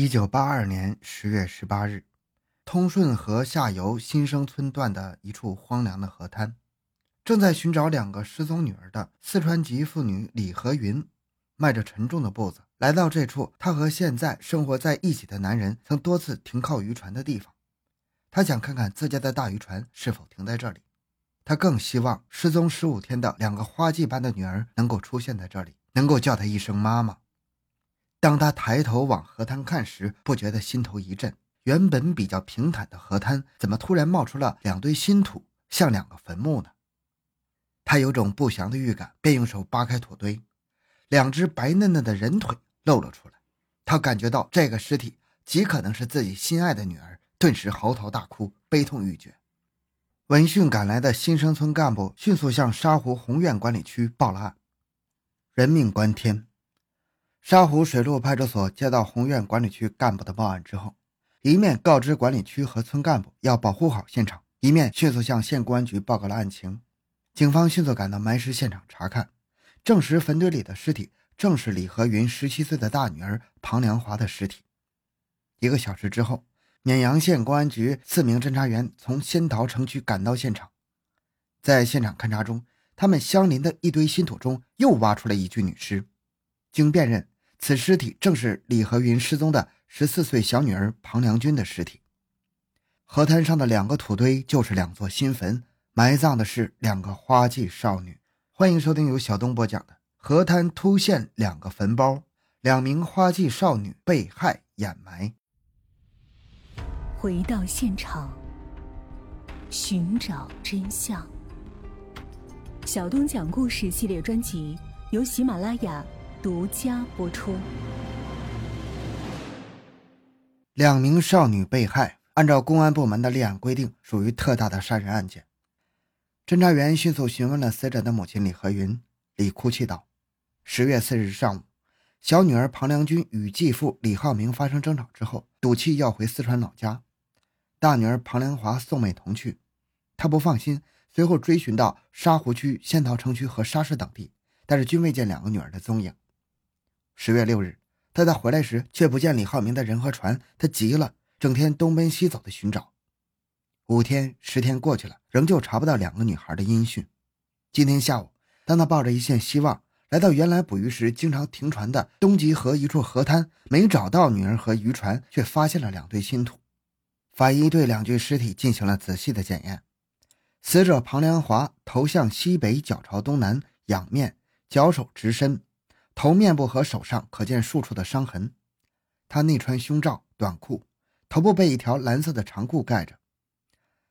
一九八二年十月十八日，通顺河下游新生村段的一处荒凉的河滩，正在寻找两个失踪女儿的四川籍妇女李和云，迈着沉重的步子来到这处她和现在生活在一起的男人曾多次停靠渔船的地方。她想看看自家的大渔船是否停在这里。她更希望失踪十五天的两个花季般的女儿能够出现在这里，能够叫她一声妈妈。当他抬头往河滩看时，不觉得心头一震。原本比较平坦的河滩，怎么突然冒出了两堆新土，像两个坟墓呢？他有种不祥的预感，便用手扒开土堆，两只白嫩嫩的人腿露了出来。他感觉到这个尸体极可能是自己心爱的女儿，顿时嚎啕大哭，悲痛欲绝。闻讯赶来的新生村干部迅速向沙湖红苑管理区报了案。人命关天。沙湖水路派出所接到红苑管理区干部的报案之后，一面告知管理区和村干部要保护好现场，一面迅速向县公安局报告了案情。警方迅速赶到埋尸现场查看，证实坟堆里的尸体正是李和云十七岁的大女儿庞良华的尸体。一个小时之后，绵阳县公安局四名侦查员从仙桃城区赶到现场，在现场勘查中，他们相邻的一堆新土中又挖出了一具女尸，经辨认。此尸体正是李和云失踪的十四岁小女儿庞良军的尸体。河滩上的两个土堆就是两座新坟，埋葬的是两个花季少女。欢迎收听由小东播讲的《河滩突现两个坟包，两名花季少女被害掩埋》。回到现场，寻找真相。小东讲故事系列专辑由喜马拉雅。独家播出。两名少女被害，按照公安部门的立案规定，属于特大的杀人案件。侦查员迅速询问了死者的母亲李和云，李哭泣道：“十月四日上午，小女儿庞良军与继父李浩明发生争吵之后，赌气要回四川老家。大女儿庞良华送妹同去，她不放心，随后追寻到沙湖区仙桃城区和沙市等地，但是均未见两个女儿的踪影。”十月六日，他在回来时却不见李浩明的人和船，他急了，整天东奔西走的寻找。五天、十天过去了，仍旧查不到两个女孩的音讯。今天下午，当他抱着一线希望来到原来捕鱼时经常停船的东极河一处河滩，没找到女儿和渔船，却发现了两堆新土。法医对两具尸体进行了仔细的检验，死者庞良华头向西北，脚朝东南，仰面，脚手直伸。头面部和手上可见数处的伤痕，他内穿胸罩、短裤，头部被一条蓝色的长裤盖着。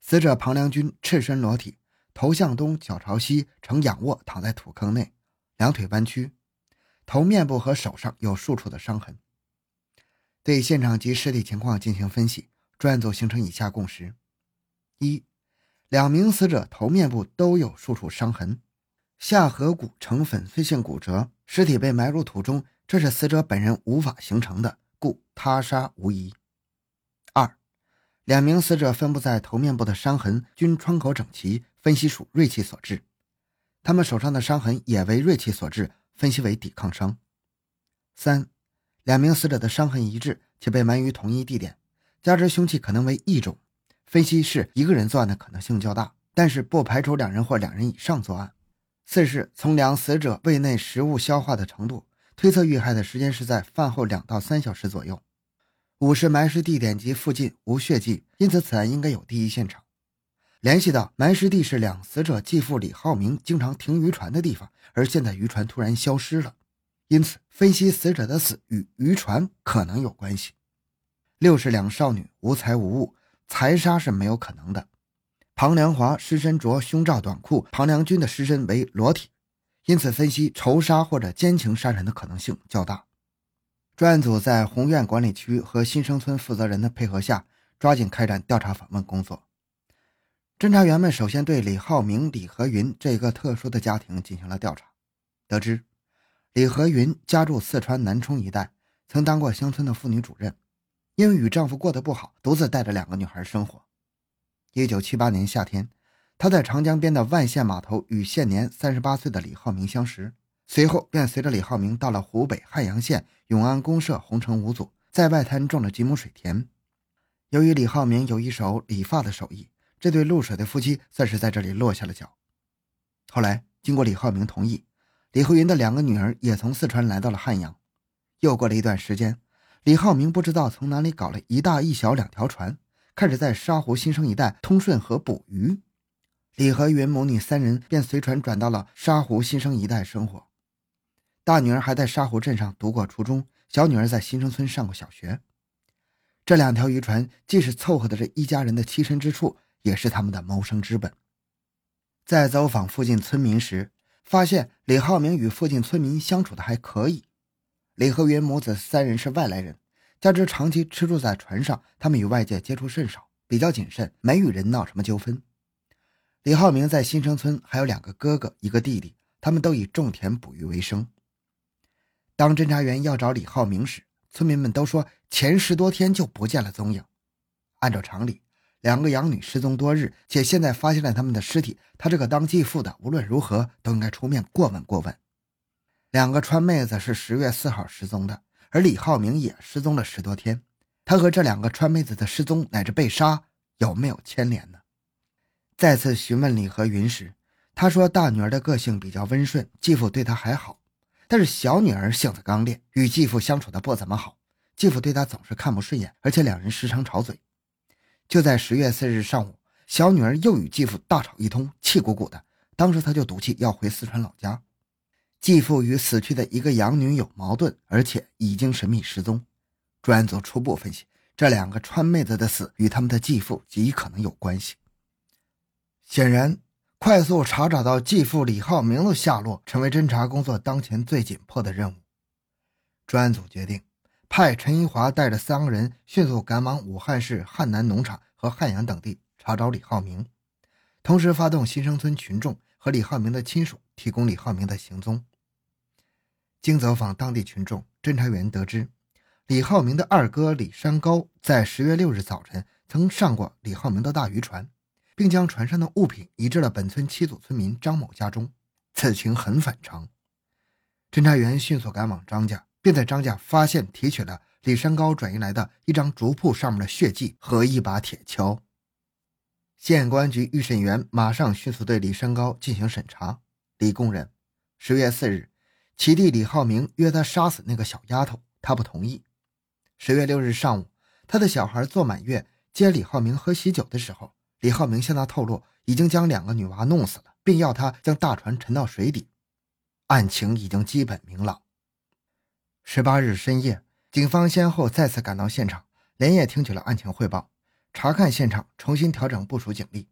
死者庞良军赤身裸体，头向东，脚朝西，呈仰卧躺在土坑内，两腿弯曲，头面部和手上有数处的伤痕。对现场及尸体情况进行分析，专案组形成以下共识：一，两名死者头面部都有数处伤痕。下颌骨呈粉碎性骨折，尸体被埋入土中，这是死者本人无法形成的，故他杀无疑。二，两名死者分布在头面部的伤痕均创口整齐，分析属锐器所致。他们手上的伤痕也为锐器所致，分析为抵抗伤。三，两名死者的伤痕一致，且被埋于同一地点，加之凶器可能为异种，分析是一个人作案的可能性较大，但是不排除两人或两人以上作案。四是从两死者胃内食物消化的程度推测遇害的时间是在饭后两到三小时左右。五是埋尸地点及附近无血迹，因此此案应该有第一现场。联系到埋尸地是两死者继父李浩明经常停渔船的地方，而现在渔船突然消失了，因此分析死者的死与渔船可能有关系。六是两少女无财无物，财杀是没有可能的。庞良华尸身着胸罩短裤，庞良军的尸身为裸体，因此分析仇杀或者奸情杀人的可能性较大。专案组在红苑管理区和新生村负责人的配合下，抓紧开展调查访问工作。侦查员们首先对李浩明、李和云这个特殊的家庭进行了调查，得知李和云家住四川南充一带，曾当过乡村的妇女主任，因为与丈夫过得不好，独自带着两个女孩生活。一九七八年夏天，他在长江边的万县码头与现年三十八岁的李浩明相识，随后便随着李浩明到了湖北汉阳县永安公社红城五组，在外滩种了几亩水田。由于李浩明有一手理发的手艺，这对露水的夫妻算是在这里落下了脚。后来，经过李浩明同意，李慧云的两个女儿也从四川来到了汉阳。又过了一段时间，李浩明不知道从哪里搞了一大一小两条船，开始在沙湖新生一带通顺河捕鱼。李和云母女三人便随船转到了沙湖新生一带生活。大女儿还在沙湖镇上读过初中，小女儿在新生村上过小学。这两条渔船既是凑合的这一家人的栖身之处，也是他们的谋生之本。在走访附近村民时，发现李浩明与附近村民相处的还可以。李和云母子三人是外来人，加之长期吃住在船上，他们与外界接触甚少，比较谨慎，没与人闹什么纠纷。李浩明在新生村还有两个哥哥，一个弟弟，他们都以种田捕鱼为生。当侦查员要找李浩明时，村民们都说前十多天就不见了踪影。按照常理。两个养女失踪多日，且现在发现了他们的尸体，他这个当继父的无论如何都应该出面过问过问。两个川妹子是十月四号失踪的，而李浩明也失踪了十多天，他和这两个川妹子的失踪乃至被杀有没有牵连呢？再次询问李和云时，他说大女儿的个性比较温顺，继父对她还好，但是小女儿性子刚烈，与继父相处的不怎么好，继父对她总是看不顺眼，而且两人时常吵嘴。就在十月四日上午，小女儿又与继父大吵一通，气鼓鼓的。当时他就赌气要回四川老家。继父与死去的一个养女有矛盾，而且已经神秘失踪。专案组初步分析，这两个川妹子的死与他们的继父极可能有关系。显然，快速查找到继父李浩明的下落，成为侦查工作当前最紧迫的任务。专案组决定。派陈一华带着三个人迅速赶往武汉市汉南农场和汉阳等地查找李浩明，同时发动新生村群众和李浩明的亲属提供李浩明的行踪。经走访当地群众，侦查员得知，李浩明的二哥李山高在十月六日早晨曾上过李浩明的大渔船，并将船上的物品移至了本村七组村民张某家中，此情很反常。侦查员迅速赶往张家。并在张家发现提取了李山高转移来的一张竹铺上面的血迹和一把铁锹。县公安局预审员马上迅速对李山高进行审查。李供认，十月四日，其弟李浩明约他杀死那个小丫头，他不同意。十月六日上午，他的小孩做满月接李浩明喝喜酒的时候，李浩明向他透露已经将两个女娃弄死了，并要他将大船沉到水底。案情已经基本明朗。十八日深夜，警方先后再次赶到现场，连夜听取了案情汇报，查看现场，重新调整部署警力，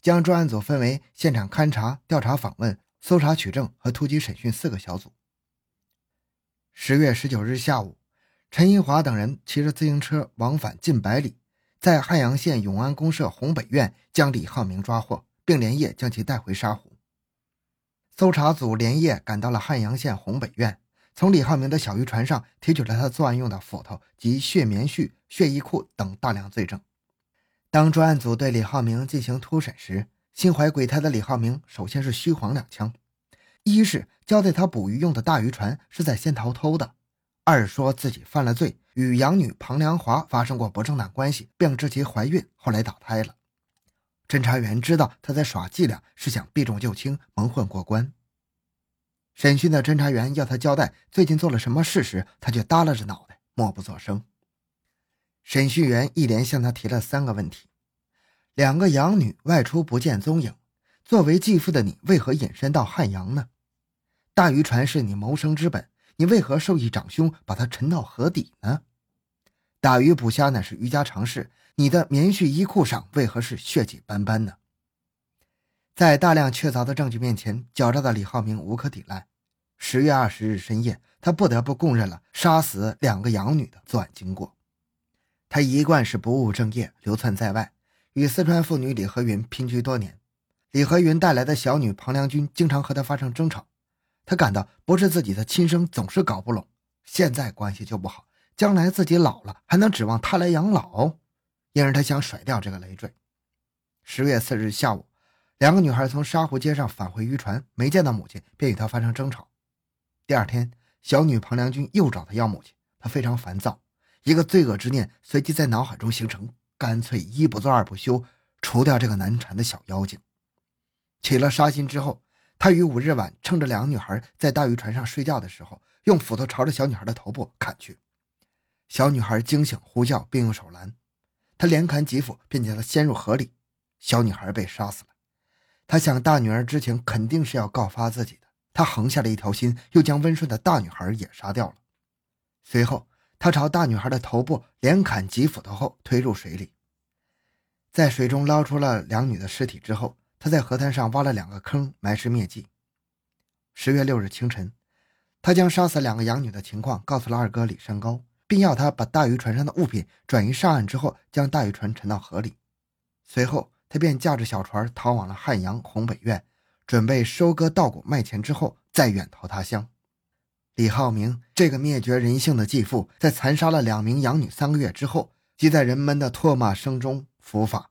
将专案组分为现场勘查、调查访问、搜查取证和突击审讯四个小组。十月十九日下午，陈一华等人骑着自行车往返近百里，在汉阳县永安公社红北院将李浩明抓获，并连夜将其带回沙湖。搜查组连夜赶到了汉阳县红北院。从李浩明的小渔船上提取了他作案用的斧头及血棉絮、血衣裤等大量罪证。当专案组对李浩明进行突审时，心怀鬼胎的李浩明首先是虚晃两枪：一是交代他捕鱼用的大渔船是在仙桃偷的；二说自己犯了罪，与养女庞良华发生过不正当关系，并致其怀孕，后来打胎了。侦查员知道他在耍伎俩，是想避重就轻，蒙混过关。审讯的侦查员要他交代最近做了什么事时，他却耷拉着脑袋，默不作声。审讯员一连向他提了三个问题：两个养女外出不见踪影，作为继父的你为何隐身到汉阳呢？大渔船是你谋生之本，你为何授意长兄把它沉到河底呢？打鱼捕虾乃是渔家常事，你的棉絮衣裤上为何是血迹斑斑呢？在大量确凿的证据面前，狡诈的李浩明无可抵赖。十月二十日深夜，他不得不供认了杀死两个养女的作案经过。他一贯是不务正业，流窜在外，与四川妇女李和云姘居多年。李和云带来的小女庞良君经常和他发生争吵，他感到不是自己的亲生，总是搞不拢。现在关系就不好，将来自己老了还能指望他来养老，因而他想甩掉这个累赘。十月四日下午。两个女孩从沙湖街上返回渔船，没见到母亲，便与她发生争吵。第二天，小女庞良军又找他要母亲，她非常烦躁，一个罪恶之念随即在脑海中形成，干脆一不做二不休，除掉这个难缠的小妖精。起了杀心之后，他于五日晚趁着两个女孩在大渔船上睡觉的时候，用斧头朝着小女孩的头部砍去。小女孩惊醒，呼叫，并用手拦。他连砍几斧，并将她掀入河里。小女孩被杀死了。他想，大女儿知情，肯定是要告发自己的。他横下了一条心，又将温顺的大女孩也杀掉了。随后，他朝大女孩的头部连砍几斧头后，推入水里。在水中捞出了两女的尸体之后，他在河滩上挖了两个坑，埋尸灭迹。十月六日清晨，他将杀死两个养女的情况告诉了二哥李山高。并要他把大渔船上的物品转移上岸之后，将大渔船沉到河里。随后，他便驾着小船逃往了汉阳洪北苑，准备收割稻谷卖钱之后再远逃他乡。李浩明这个灭绝人性的继父，在残杀了两名养女三个月之后，即在人们的唾骂声中伏法。